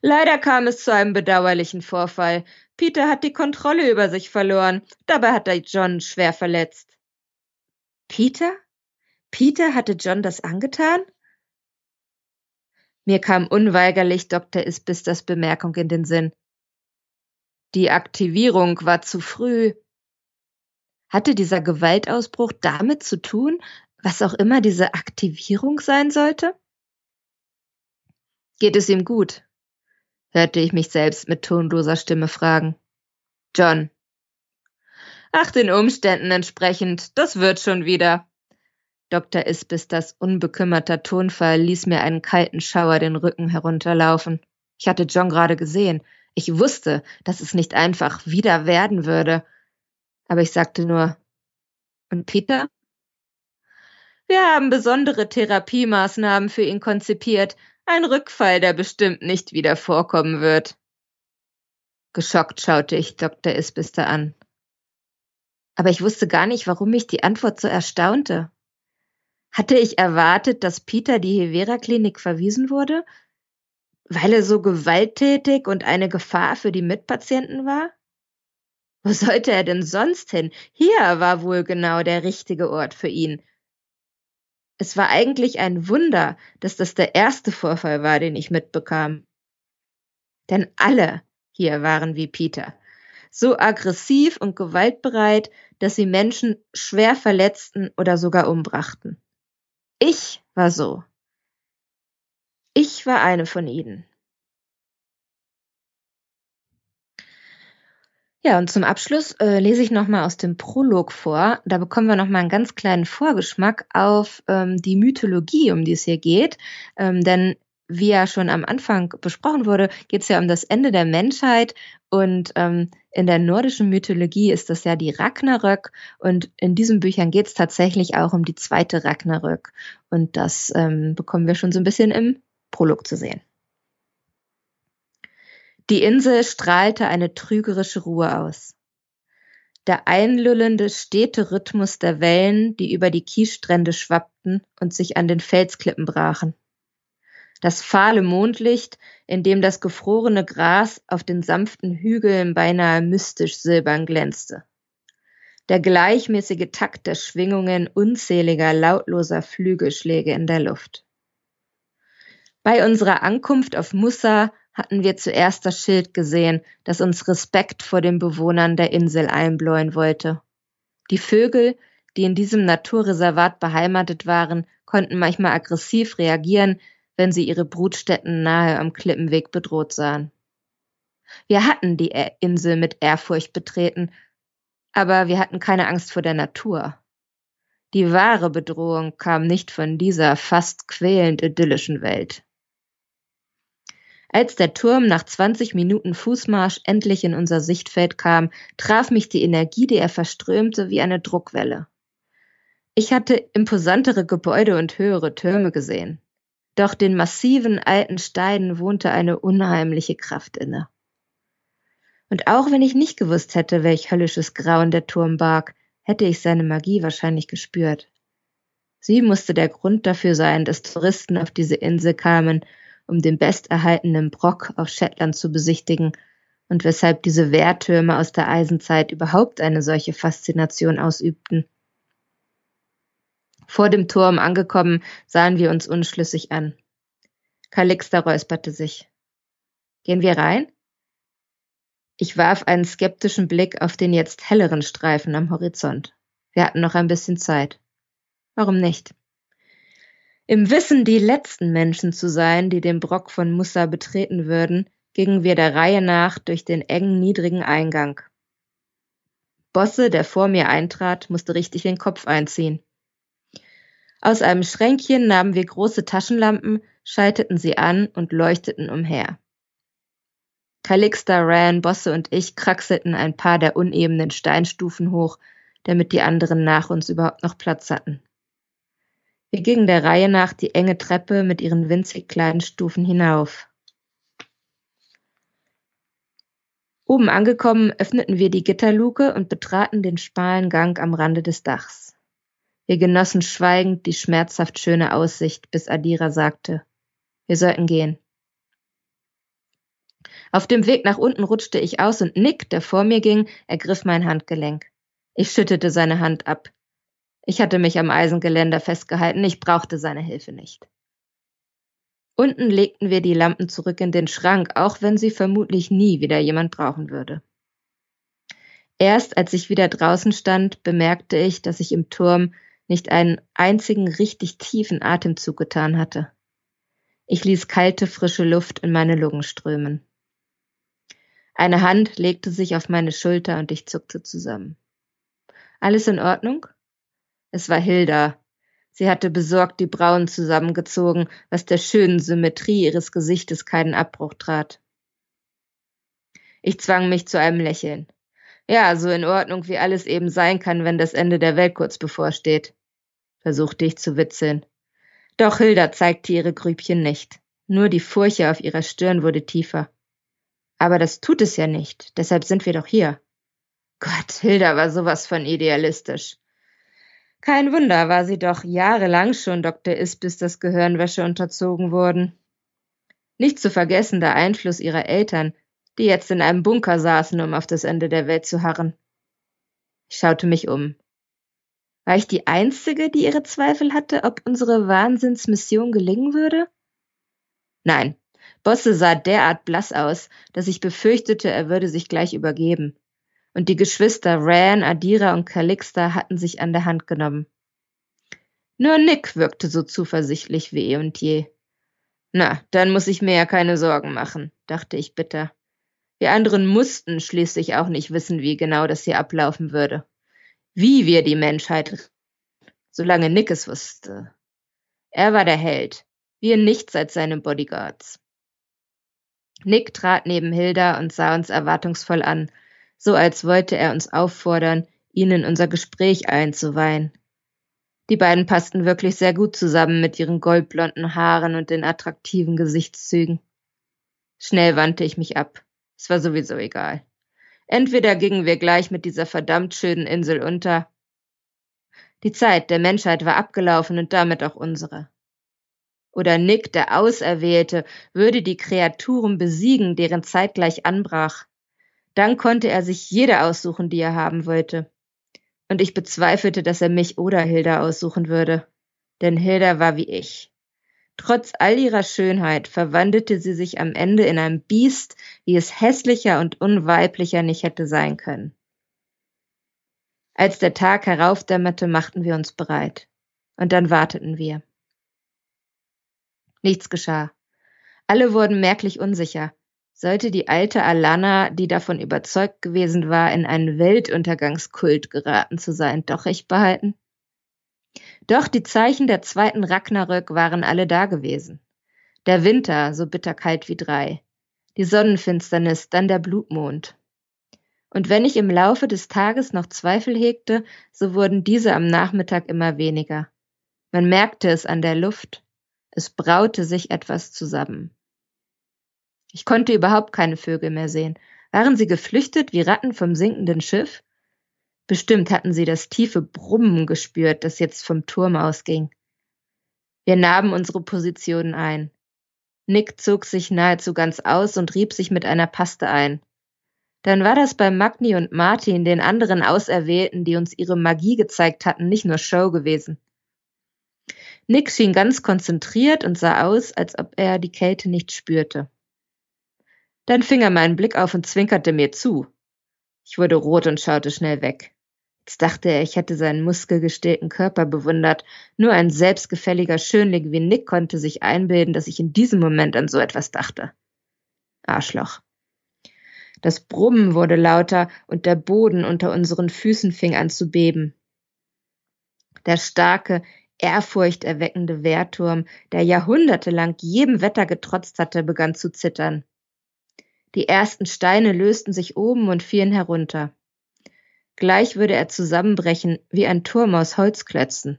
Leider kam es zu einem bedauerlichen Vorfall. Peter hat die Kontrolle über sich verloren. Dabei hat er John schwer verletzt. Peter? Peter hatte John das angetan? Mir kam unweigerlich Dr. Isbisters Bemerkung in den Sinn. Die Aktivierung war zu früh. Hatte dieser Gewaltausbruch damit zu tun, was auch immer diese Aktivierung sein sollte? Geht es ihm gut? hörte ich mich selbst mit tonloser Stimme fragen. John. Ach, den Umständen entsprechend, das wird schon wieder, Dr. Isbisters unbekümmerter Tonfall ließ mir einen kalten Schauer den Rücken herunterlaufen. Ich hatte John gerade gesehen. Ich wusste, dass es nicht einfach wieder werden würde. Aber ich sagte nur, und Peter? Wir haben besondere Therapiemaßnahmen für ihn konzipiert. Ein Rückfall, der bestimmt nicht wieder vorkommen wird. Geschockt schaute ich Dr. Isbister an. Aber ich wusste gar nicht, warum mich die Antwort so erstaunte. Hatte ich erwartet, dass Peter die Hevera-Klinik verwiesen wurde, weil er so gewalttätig und eine Gefahr für die Mitpatienten war? Wo sollte er denn sonst hin? Hier war wohl genau der richtige Ort für ihn. Es war eigentlich ein Wunder, dass das der erste Vorfall war, den ich mitbekam. Denn alle hier waren wie Peter. So aggressiv und gewaltbereit, dass sie Menschen schwer verletzten oder sogar umbrachten. Ich war so. Ich war eine von ihnen. Ja, und zum Abschluss äh, lese ich nochmal aus dem Prolog vor. Da bekommen wir nochmal einen ganz kleinen Vorgeschmack auf ähm, die Mythologie, um die es hier geht. Ähm, denn wie ja schon am Anfang besprochen wurde, geht es ja um das Ende der Menschheit und ähm, in der nordischen Mythologie ist das ja die Ragnarök und in diesen Büchern geht es tatsächlich auch um die zweite Ragnarök und das ähm, bekommen wir schon so ein bisschen im Prolog zu sehen. Die Insel strahlte eine trügerische Ruhe aus. Der einlullende, stete Rhythmus der Wellen, die über die Kiesstrände schwappten und sich an den Felsklippen brachen das fahle Mondlicht, in dem das gefrorene Gras auf den sanften Hügeln beinahe mystisch silbern glänzte. Der gleichmäßige Takt der Schwingungen unzähliger lautloser Flügelschläge in der Luft. Bei unserer Ankunft auf Mussa hatten wir zuerst das Schild gesehen, das uns Respekt vor den Bewohnern der Insel einbläuen wollte. Die Vögel, die in diesem Naturreservat beheimatet waren, konnten manchmal aggressiv reagieren, wenn sie ihre Brutstätten nahe am Klippenweg bedroht sahen. Wir hatten die Insel mit Ehrfurcht betreten, aber wir hatten keine Angst vor der Natur. Die wahre Bedrohung kam nicht von dieser fast quälend idyllischen Welt. Als der Turm nach 20 Minuten Fußmarsch endlich in unser Sichtfeld kam, traf mich die Energie, die er verströmte, wie eine Druckwelle. Ich hatte imposantere Gebäude und höhere Türme gesehen. Doch den massiven alten Steinen wohnte eine unheimliche Kraft inne. Und auch wenn ich nicht gewusst hätte, welch höllisches Grauen der Turm barg, hätte ich seine Magie wahrscheinlich gespürt. Sie musste der Grund dafür sein, dass Touristen auf diese Insel kamen, um den besterhaltenen Brock auf Shetland zu besichtigen und weshalb diese Wehrtürme aus der Eisenzeit überhaupt eine solche Faszination ausübten. Vor dem Turm angekommen, sahen wir uns unschlüssig an. Calixta räusperte sich. Gehen wir rein? Ich warf einen skeptischen Blick auf den jetzt helleren Streifen am Horizont. Wir hatten noch ein bisschen Zeit. Warum nicht? Im Wissen, die letzten Menschen zu sein, die den Brock von Mussa betreten würden, gingen wir der Reihe nach durch den engen, niedrigen Eingang. Bosse, der vor mir eintrat, musste richtig den Kopf einziehen. Aus einem Schränkchen nahmen wir große Taschenlampen, schalteten sie an und leuchteten umher. Calixta, Ran, Bosse und ich kraxelten ein paar der unebenen Steinstufen hoch, damit die anderen nach uns überhaupt noch Platz hatten. Wir gingen der Reihe nach die enge Treppe mit ihren winzig kleinen Stufen hinauf. Oben angekommen, öffneten wir die Gitterluke und betraten den schmalen Gang am Rande des Dachs. Wir genossen schweigend die schmerzhaft schöne Aussicht, bis Adira sagte, wir sollten gehen. Auf dem Weg nach unten rutschte ich aus und Nick, der vor mir ging, ergriff mein Handgelenk. Ich schüttete seine Hand ab. Ich hatte mich am Eisengeländer festgehalten, ich brauchte seine Hilfe nicht. Unten legten wir die Lampen zurück in den Schrank, auch wenn sie vermutlich nie wieder jemand brauchen würde. Erst als ich wieder draußen stand, bemerkte ich, dass ich im Turm nicht einen einzigen richtig tiefen Atemzug getan hatte. Ich ließ kalte, frische Luft in meine Lungen strömen. Eine Hand legte sich auf meine Schulter und ich zuckte zusammen. Alles in Ordnung? Es war Hilda. Sie hatte besorgt die Brauen zusammengezogen, was der schönen Symmetrie ihres Gesichtes keinen Abbruch trat. Ich zwang mich zu einem Lächeln. Ja, so in Ordnung, wie alles eben sein kann, wenn das Ende der Welt kurz bevorsteht, versuchte ich zu witzeln. Doch Hilda zeigte ihre Grübchen nicht. Nur die Furche auf ihrer Stirn wurde tiefer. Aber das tut es ja nicht, deshalb sind wir doch hier. Gott, Hilda war sowas von idealistisch. Kein Wunder, war sie doch jahrelang schon Dr. Ispis das Gehirnwäsche unterzogen worden. Nicht zu vergessen der Einfluss ihrer Eltern, die jetzt in einem Bunker saßen, um auf das Ende der Welt zu harren. Ich schaute mich um. War ich die Einzige, die ihre Zweifel hatte, ob unsere Wahnsinnsmission gelingen würde? Nein, Bosse sah derart blass aus, dass ich befürchtete, er würde sich gleich übergeben und die Geschwister Ran, Adira und Calixta hatten sich an der Hand genommen. Nur Nick wirkte so zuversichtlich wie eh und je. Na, dann muss ich mir ja keine Sorgen machen, dachte ich bitter. Wir anderen mussten schließlich auch nicht wissen, wie genau das hier ablaufen würde. Wie wir die Menschheit, solange Nick es wusste. Er war der Held, wir nichts als seine Bodyguards. Nick trat neben Hilda und sah uns erwartungsvoll an, so als wollte er uns auffordern, ihn in unser Gespräch einzuweihen. Die beiden passten wirklich sehr gut zusammen mit ihren goldblonden Haaren und den attraktiven Gesichtszügen. Schnell wandte ich mich ab. Es war sowieso egal. Entweder gingen wir gleich mit dieser verdammt schönen Insel unter. Die Zeit der Menschheit war abgelaufen und damit auch unsere. Oder Nick, der Auserwählte, würde die Kreaturen besiegen, deren Zeit gleich anbrach. Dann konnte er sich jede aussuchen, die er haben wollte. Und ich bezweifelte, dass er mich oder Hilda aussuchen würde. Denn Hilda war wie ich. Trotz all ihrer Schönheit verwandelte sie sich am Ende in ein Biest, wie es hässlicher und unweiblicher nicht hätte sein können. Als der Tag heraufdämmerte, machten wir uns bereit. Und dann warteten wir. Nichts geschah. Alle wurden merklich unsicher. Sollte die alte Alana, die davon überzeugt gewesen war, in einen Weltuntergangskult geraten zu sein, doch recht behalten? Doch die Zeichen der zweiten Ragnarök waren alle da gewesen. Der Winter, so bitterkalt wie drei. Die Sonnenfinsternis, dann der Blutmond. Und wenn ich im Laufe des Tages noch Zweifel hegte, so wurden diese am Nachmittag immer weniger. Man merkte es an der Luft. Es braute sich etwas zusammen. Ich konnte überhaupt keine Vögel mehr sehen. Waren sie geflüchtet wie Ratten vom sinkenden Schiff? Bestimmt hatten sie das tiefe Brummen gespürt, das jetzt vom Turm ausging. Wir nahmen unsere Positionen ein. Nick zog sich nahezu ganz aus und rieb sich mit einer Paste ein. Dann war das bei Magni und Martin, den anderen Auserwählten, die uns ihre Magie gezeigt hatten, nicht nur Show gewesen. Nick schien ganz konzentriert und sah aus, als ob er die Kälte nicht spürte. Dann fing er meinen Blick auf und zwinkerte mir zu. Ich wurde rot und schaute schnell weg. Jetzt dachte er, ich hätte seinen muskelgestählten Körper bewundert. Nur ein selbstgefälliger Schönling wie Nick konnte sich einbilden, dass ich in diesem Moment an so etwas dachte. Arschloch. Das Brummen wurde lauter und der Boden unter unseren Füßen fing an zu beben. Der starke, ehrfurchterweckende Wehrturm, der jahrhundertelang jedem Wetter getrotzt hatte, begann zu zittern. Die ersten Steine lösten sich oben und fielen herunter. Gleich würde er zusammenbrechen wie ein Turm aus Holzklötzen.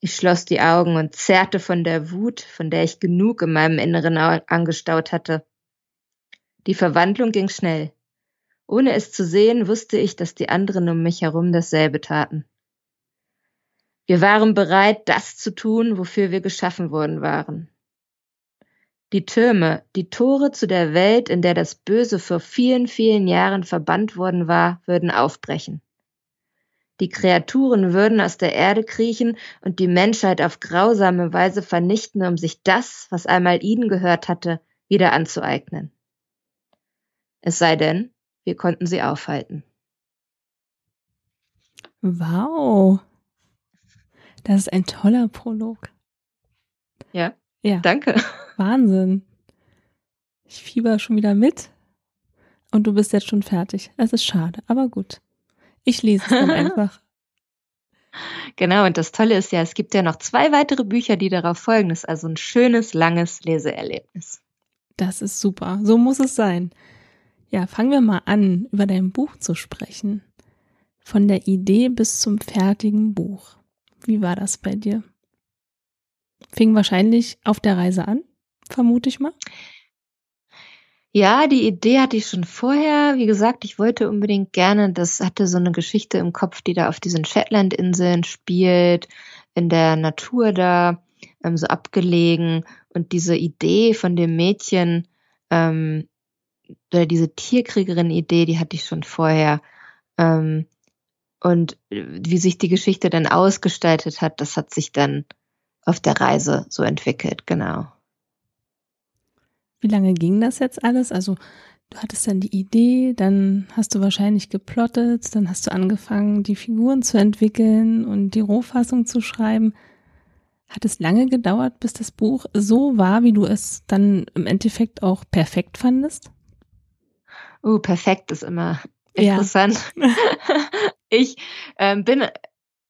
Ich schloss die Augen und zerrte von der Wut, von der ich genug in meinem Inneren angestaut hatte. Die Verwandlung ging schnell. Ohne es zu sehen, wusste ich, dass die anderen um mich herum dasselbe taten. Wir waren bereit, das zu tun, wofür wir geschaffen worden waren. Die Türme, die Tore zu der Welt, in der das Böse vor vielen, vielen Jahren verbannt worden war, würden aufbrechen. Die Kreaturen würden aus der Erde kriechen und die Menschheit auf grausame Weise vernichten, um sich das, was einmal ihnen gehört hatte, wieder anzueignen. Es sei denn, wir konnten sie aufhalten. Wow. Das ist ein toller Prolog. Ja. Ja. Danke. Wahnsinn. Ich fieber schon wieder mit und du bist jetzt schon fertig. Es ist schade, aber gut. Ich lese es dann einfach. Genau, und das Tolle ist ja, es gibt ja noch zwei weitere Bücher, die darauf folgen. Das ist also ein schönes, langes Leseerlebnis. Das ist super. So muss es sein. Ja, fangen wir mal an, über dein Buch zu sprechen. Von der Idee bis zum fertigen Buch. Wie war das bei dir? Fing wahrscheinlich auf der Reise an, vermute ich mal. Ja, die Idee hatte ich schon vorher. Wie gesagt, ich wollte unbedingt gerne, das hatte so eine Geschichte im Kopf, die da auf diesen Shetland-Inseln spielt, in der Natur da, ähm, so abgelegen. Und diese Idee von dem Mädchen, ähm, oder diese Tierkriegerin-Idee, die hatte ich schon vorher. Ähm, und wie sich die Geschichte dann ausgestaltet hat, das hat sich dann auf der Reise so entwickelt, genau. Wie lange ging das jetzt alles? Also du hattest dann die Idee, dann hast du wahrscheinlich geplottet, dann hast du angefangen, die Figuren zu entwickeln und die Rohfassung zu schreiben. Hat es lange gedauert, bis das Buch so war, wie du es dann im Endeffekt auch perfekt fandest? Oh, perfekt ist immer interessant. Ja. ich ähm, bin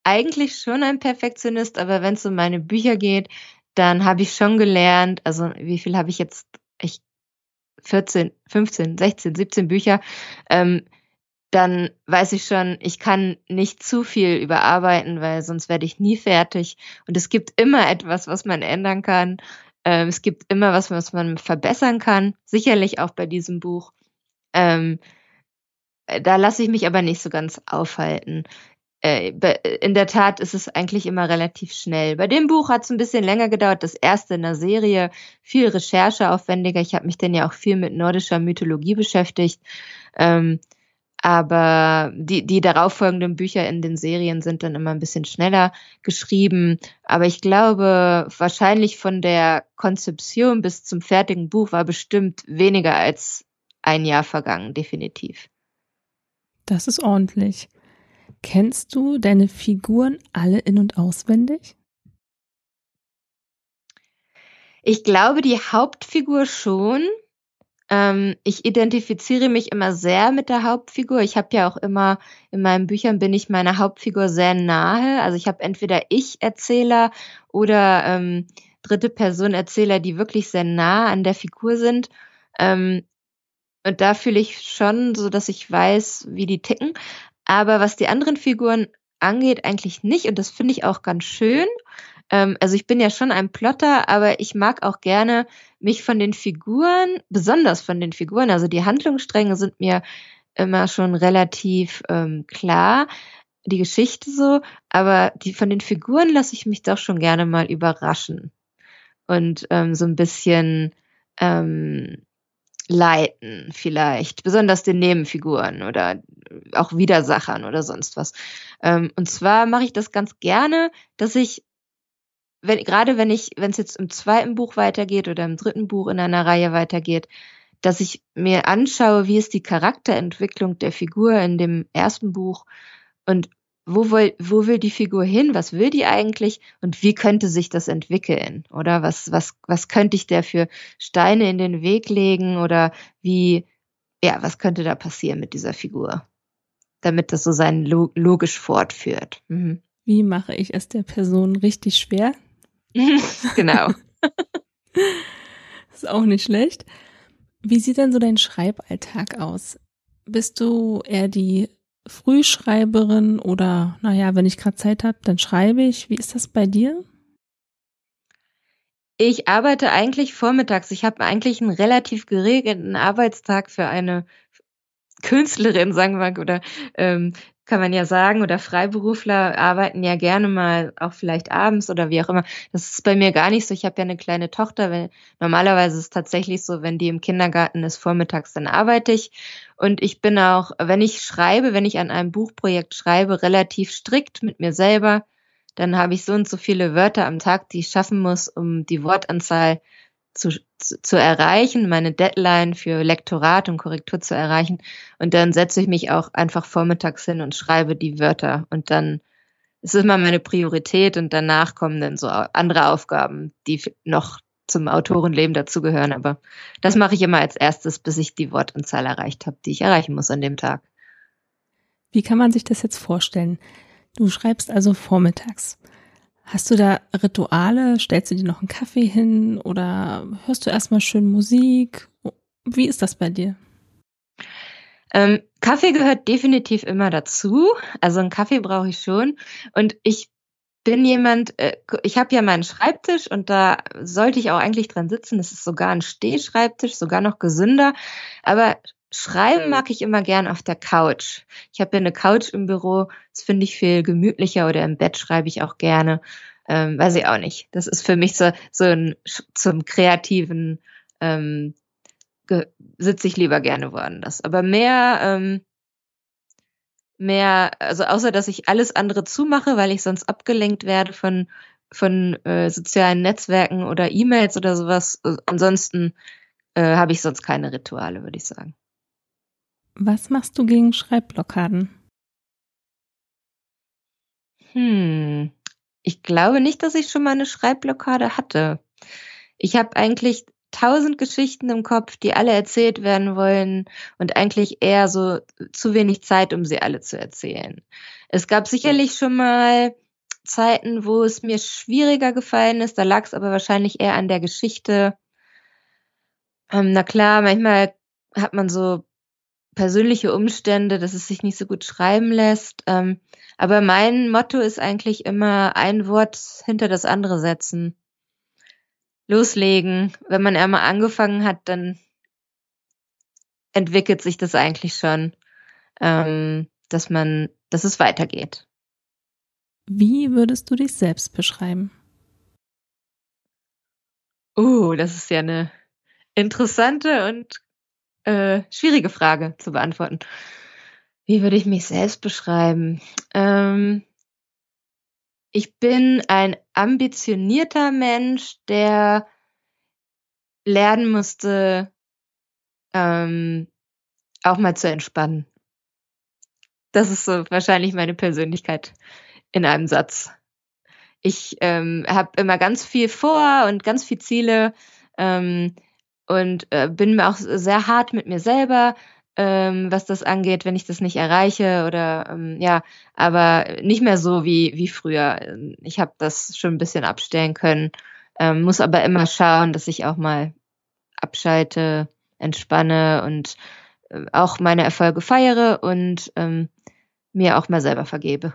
eigentlich schon ein Perfektionist, aber wenn es um meine Bücher geht, dann habe ich schon gelernt, also wie viel habe ich jetzt? Ich 14, 15, 16, 17 Bücher. Ähm, dann weiß ich schon, ich kann nicht zu viel überarbeiten, weil sonst werde ich nie fertig. Und es gibt immer etwas, was man ändern kann. Ähm, es gibt immer was, was man verbessern kann. Sicherlich auch bei diesem Buch. Ähm, da lasse ich mich aber nicht so ganz aufhalten. Äh, in der Tat ist es eigentlich immer relativ schnell. Bei dem Buch hat es ein bisschen länger gedauert, das erste in der Serie, viel rechercheaufwendiger. Ich habe mich dann ja auch viel mit nordischer Mythologie beschäftigt. Ähm, aber die, die darauffolgenden Bücher in den Serien sind dann immer ein bisschen schneller geschrieben. Aber ich glaube, wahrscheinlich von der Konzeption bis zum fertigen Buch war bestimmt weniger als ein Jahr vergangen, definitiv. Das ist ordentlich. Kennst du deine Figuren alle in und auswendig? Ich glaube, die Hauptfigur schon. Ähm, ich identifiziere mich immer sehr mit der Hauptfigur. Ich habe ja auch immer in meinen Büchern bin ich meiner Hauptfigur sehr nahe. Also ich habe entweder Ich-Erzähler oder ähm, dritte Person Erzähler, die wirklich sehr nah an der Figur sind. Ähm, und da fühle ich schon so, dass ich weiß, wie die ticken. Aber was die anderen Figuren angeht, eigentlich nicht. Und das finde ich auch ganz schön. Ähm, also ich bin ja schon ein Plotter, aber ich mag auch gerne mich von den Figuren, besonders von den Figuren, also die Handlungsstränge sind mir immer schon relativ ähm, klar, die Geschichte so, aber die von den Figuren lasse ich mich doch schon gerne mal überraschen und ähm, so ein bisschen ähm, leiten vielleicht, besonders den Nebenfiguren oder auch Widersachern oder sonst was. Ähm, und zwar mache ich das ganz gerne, dass ich wenn, gerade wenn ich, wenn es jetzt im zweiten Buch weitergeht oder im dritten Buch in einer Reihe weitergeht, dass ich mir anschaue, wie ist die Charakterentwicklung der Figur in dem ersten Buch und wo will, wo will die Figur hin? Was will die eigentlich? Und wie könnte sich das entwickeln? Oder was, was, was könnte ich der für Steine in den Weg legen? Oder wie, ja, was könnte da passieren mit dieser Figur? Damit das so seinen logisch fortführt. Mhm. Wie mache ich es der Person richtig schwer? genau. ist auch nicht schlecht. Wie sieht denn so dein Schreiballtag aus? Bist du eher die Frühschreiberin oder, naja, wenn ich gerade Zeit habe, dann schreibe ich. Wie ist das bei dir? Ich arbeite eigentlich vormittags. Ich habe eigentlich einen relativ geregelten Arbeitstag für eine Künstlerin, sagen wir oder ähm, kann man ja sagen, oder Freiberufler arbeiten ja gerne mal auch vielleicht abends oder wie auch immer. Das ist bei mir gar nicht so. Ich habe ja eine kleine Tochter. Wenn, normalerweise ist es tatsächlich so, wenn die im Kindergarten ist, vormittags, dann arbeite ich. Und ich bin auch, wenn ich schreibe, wenn ich an einem Buchprojekt schreibe, relativ strikt mit mir selber. Dann habe ich so und so viele Wörter am Tag, die ich schaffen muss, um die Wortanzahl zu, zu, zu erreichen, meine Deadline für Lektorat und Korrektur zu erreichen. Und dann setze ich mich auch einfach vormittags hin und schreibe die Wörter. Und dann ist es immer meine Priorität und danach kommen dann so andere Aufgaben, die noch zum Autorenleben dazugehören. Aber das mache ich immer als erstes, bis ich die Wortanzahl erreicht habe, die ich erreichen muss an dem Tag. Wie kann man sich das jetzt vorstellen? Du schreibst also vormittags. Hast du da Rituale? Stellst du dir noch einen Kaffee hin oder hörst du erstmal schön Musik? Wie ist das bei dir? Ähm, Kaffee gehört definitiv immer dazu. Also einen Kaffee brauche ich schon. Und ich bin jemand, äh, ich habe ja meinen Schreibtisch und da sollte ich auch eigentlich dran sitzen. Das ist sogar ein Stehschreibtisch, sogar noch gesünder. Aber Schreiben mag ich immer gern auf der Couch. Ich habe ja eine Couch im Büro, das finde ich viel gemütlicher oder im Bett schreibe ich auch gerne. Ähm, weiß ich auch nicht. Das ist für mich so, so ein zum kreativen ähm, sitze ich lieber gerne woanders. Aber mehr, ähm, mehr, also außer dass ich alles andere zumache, weil ich sonst abgelenkt werde von von äh, sozialen Netzwerken oder E-Mails oder sowas. Ansonsten äh, habe ich sonst keine Rituale, würde ich sagen. Was machst du gegen Schreibblockaden? Hm, ich glaube nicht, dass ich schon mal eine Schreibblockade hatte. Ich habe eigentlich tausend Geschichten im Kopf, die alle erzählt werden wollen und eigentlich eher so zu wenig Zeit, um sie alle zu erzählen. Es gab sicherlich schon mal Zeiten, wo es mir schwieriger gefallen ist, da lag es aber wahrscheinlich eher an der Geschichte. Ähm, na klar, manchmal hat man so persönliche Umstände, dass es sich nicht so gut schreiben lässt. Ähm, aber mein Motto ist eigentlich immer ein Wort hinter das andere setzen. Loslegen. Wenn man einmal angefangen hat, dann entwickelt sich das eigentlich schon, ähm, dass man, dass es weitergeht. Wie würdest du dich selbst beschreiben? Uh, das ist ja eine interessante und äh, schwierige Frage zu beantworten. Wie würde ich mich selbst beschreiben? Ähm, ich bin ein ambitionierter Mensch, der lernen musste, ähm, auch mal zu entspannen. Das ist so wahrscheinlich meine Persönlichkeit in einem Satz. Ich ähm, habe immer ganz viel vor und ganz viel Ziele. Ähm, und äh, bin mir auch sehr hart mit mir selber, ähm, was das angeht, wenn ich das nicht erreiche oder ähm, ja, aber nicht mehr so wie, wie früher. Ich habe das schon ein bisschen abstellen können, ähm, muss aber immer schauen, dass ich auch mal abschalte, entspanne und äh, auch meine Erfolge feiere und ähm, mir auch mal selber vergebe.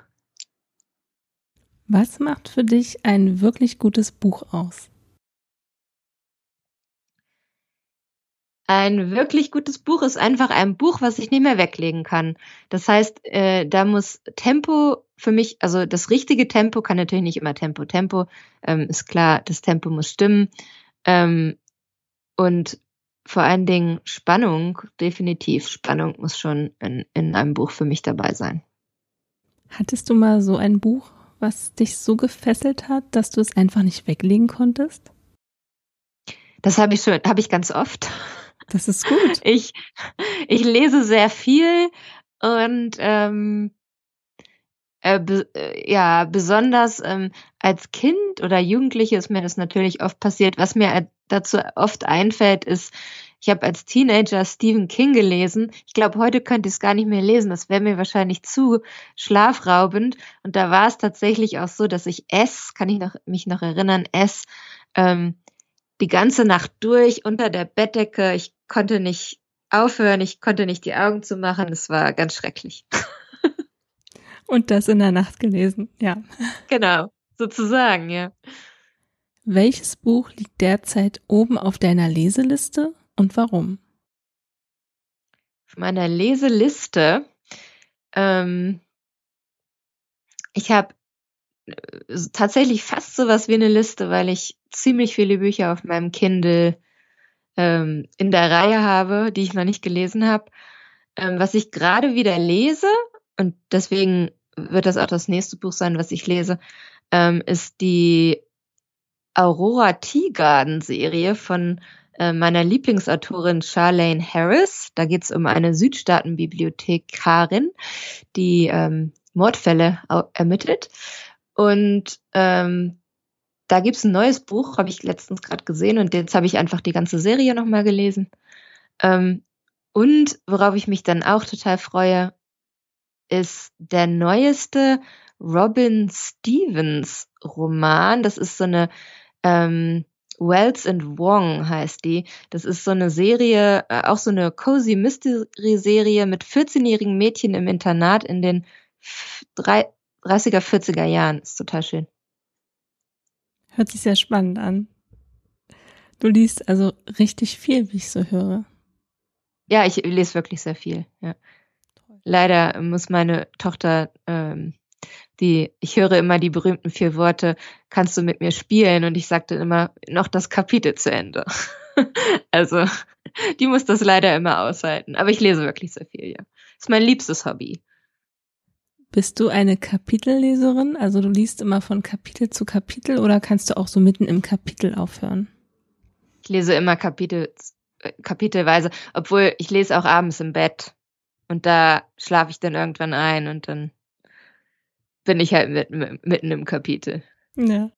Was macht für dich ein wirklich gutes Buch aus? Ein wirklich gutes Buch ist einfach ein Buch, was ich nicht mehr weglegen kann. Das heißt, äh, da muss Tempo für mich, also das richtige Tempo kann natürlich nicht immer Tempo. Tempo ähm, ist klar, das Tempo muss stimmen. Ähm, und vor allen Dingen Spannung, definitiv. Spannung muss schon in, in einem Buch für mich dabei sein. Hattest du mal so ein Buch, was dich so gefesselt hat, dass du es einfach nicht weglegen konntest? Das habe ich schon, habe ich ganz oft. Das ist gut. Ich, ich lese sehr viel und ähm, äh, be, äh, ja, besonders ähm, als Kind oder Jugendliche ist mir das natürlich oft passiert. Was mir dazu oft einfällt, ist, ich habe als Teenager Stephen King gelesen. Ich glaube, heute könnte ich es gar nicht mehr lesen. Das wäre mir wahrscheinlich zu schlafraubend. Und da war es tatsächlich auch so, dass ich es, kann ich noch, mich noch erinnern, es ähm, die ganze Nacht durch unter der Bettdecke. Ich konnte nicht aufhören, ich konnte nicht die Augen zumachen. Es war ganz schrecklich. Und das in der Nacht gelesen, ja. Genau, sozusagen, ja. Welches Buch liegt derzeit oben auf deiner Leseliste und warum? Auf meiner Leseliste, ähm, ich habe äh, tatsächlich fast sowas wie eine Liste, weil ich ziemlich viele Bücher auf meinem Kindle ähm, in der Reihe habe, die ich noch nicht gelesen habe. Ähm, was ich gerade wieder lese, und deswegen wird das auch das nächste Buch sein, was ich lese, ähm, ist die Aurora Teagarden Serie von äh, meiner Lieblingsautorin Charlene Harris. Da geht es um eine Südstaatenbibliothekarin, die ähm, Mordfälle ermittelt. Und ähm, da gibt's ein neues Buch, habe ich letztens gerade gesehen und jetzt habe ich einfach die ganze Serie nochmal gelesen. Ähm, und worauf ich mich dann auch total freue, ist der neueste Robin Stevens Roman. Das ist so eine ähm, Wells and Wong heißt die. Das ist so eine Serie, äh, auch so eine cozy Mystery Serie mit 14-jährigen Mädchen im Internat in den 30er, 40er Jahren. Ist total schön. Hört sich sehr spannend an. Du liest also richtig viel, wie ich so höre. Ja, ich lese wirklich sehr viel. Ja. Leider muss meine Tochter, ähm, die, ich höre immer die berühmten vier Worte, kannst du mit mir spielen? Und ich sagte immer, noch das Kapitel zu Ende. also, die muss das leider immer aushalten. Aber ich lese wirklich sehr viel, ja. Ist mein liebstes Hobby. Bist du eine Kapitelleserin? Also du liest immer von Kapitel zu Kapitel oder kannst du auch so mitten im Kapitel aufhören? Ich lese immer Kapitel, äh, kapitelweise, obwohl ich lese auch abends im Bett und da schlafe ich dann irgendwann ein und dann bin ich halt mit, mitten im Kapitel. Ja.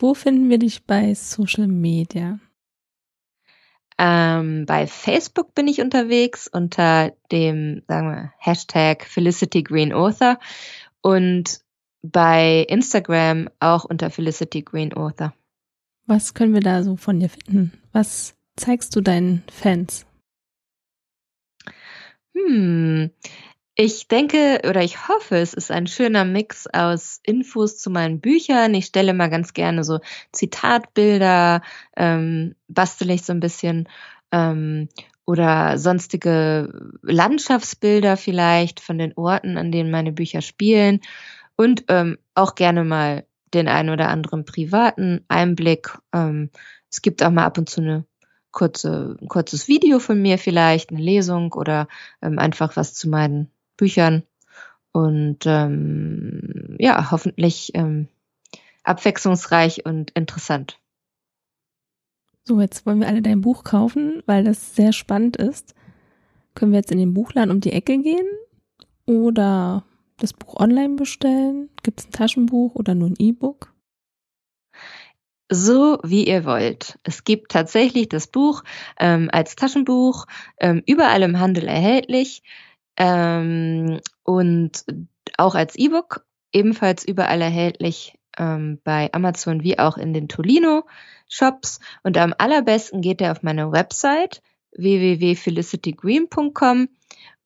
Wo finden wir dich bei Social Media? Ähm, bei Facebook bin ich unterwegs unter dem, sagen wir, Hashtag Felicity Green Author und bei Instagram auch unter Felicity Green Author. Was können wir da so von dir finden? Was zeigst du deinen Fans? Hm, ich denke oder ich hoffe, es ist ein schöner Mix aus Infos zu meinen Büchern. Ich stelle mal ganz gerne so Zitatbilder, ähm, bastel ich so ein bisschen ähm, oder sonstige Landschaftsbilder vielleicht von den Orten, an denen meine Bücher spielen und ähm, auch gerne mal den einen oder anderen privaten Einblick. Ähm, es gibt auch mal ab und zu eine kurze, ein kurzes Video von mir vielleicht, eine Lesung oder ähm, einfach was zu meinen Büchern und ähm, ja, hoffentlich ähm, abwechslungsreich und interessant. So, jetzt wollen wir alle dein Buch kaufen, weil das sehr spannend ist. Können wir jetzt in den Buchladen um die Ecke gehen oder das Buch online bestellen? Gibt es ein Taschenbuch oder nur ein E-Book? so wie ihr wollt. Es gibt tatsächlich das Buch ähm, als Taschenbuch ähm, überall im Handel erhältlich ähm, und auch als E-Book ebenfalls überall erhältlich ähm, bei Amazon wie auch in den Tolino Shops. Und am allerbesten geht ihr auf meine Website www.felicitygreen.com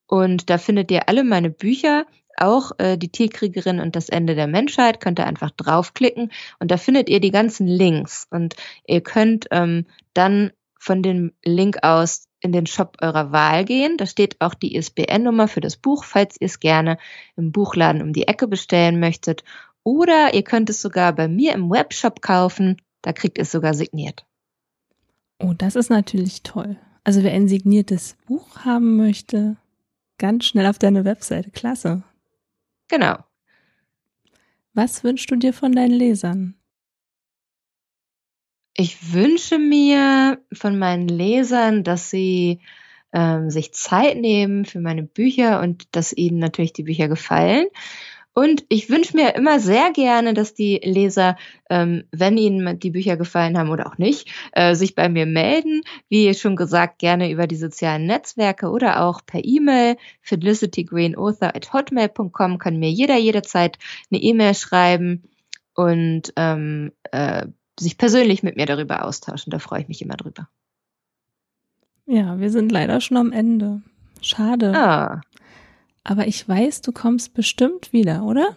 und da findet ihr alle meine Bücher auch äh, die Tierkriegerin und das Ende der Menschheit. Könnt ihr einfach draufklicken und da findet ihr die ganzen Links und ihr könnt ähm, dann von dem Link aus in den Shop eurer Wahl gehen. Da steht auch die ISBN-Nummer für das Buch, falls ihr es gerne im Buchladen um die Ecke bestellen möchtet. Oder ihr könnt es sogar bei mir im Webshop kaufen. Da kriegt ihr es sogar signiert. Oh, das ist natürlich toll. Also wer ein signiertes Buch haben möchte, ganz schnell auf deine Webseite. Klasse. Genau. Was wünschst du dir von deinen Lesern? Ich wünsche mir von meinen Lesern, dass sie ähm, sich Zeit nehmen für meine Bücher und dass ihnen natürlich die Bücher gefallen. Und ich wünsche mir immer sehr gerne, dass die Leser, ähm, wenn ihnen die Bücher gefallen haben oder auch nicht, äh, sich bei mir melden. Wie schon gesagt, gerne über die sozialen Netzwerke oder auch per E-Mail. felicitygreenauthor at hotmail.com kann mir jeder jederzeit eine E-Mail schreiben. Und ähm, äh, sich persönlich mit mir darüber austauschen. Da freue ich mich immer drüber. Ja, wir sind leider schon am Ende. Schade. Ah. Aber ich weiß, du kommst bestimmt wieder, oder?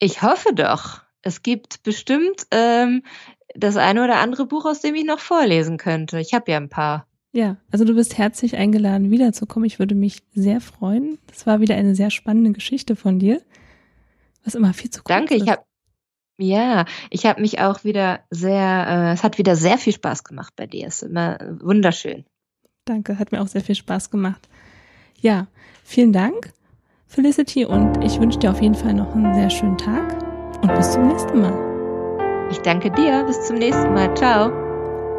Ich hoffe doch. Es gibt bestimmt ähm, das eine oder andere Buch, aus dem ich noch vorlesen könnte. Ich habe ja ein paar. Ja, also du bist herzlich eingeladen, wiederzukommen. Ich würde mich sehr freuen. Das war wieder eine sehr spannende Geschichte von dir. Was immer viel zu kurz Danke, ist. ich habe ja, ich habe mich auch wieder sehr, äh, es hat wieder sehr viel Spaß gemacht bei dir. Es ist immer wunderschön. Danke, hat mir auch sehr viel Spaß gemacht. Ja, vielen Dank, Felicity, und ich wünsche dir auf jeden Fall noch einen sehr schönen Tag und bis zum nächsten Mal. Ich danke dir, bis zum nächsten Mal. Ciao.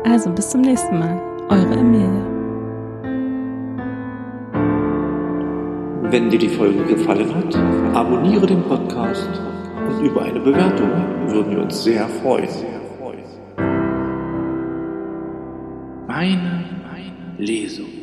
Also, bis zum nächsten Mal. Eure Emilia. Wenn dir die Folge gefallen hat, abonniere den Podcast und über eine Bewertung würden wir uns sehr freuen. Meine Lesung.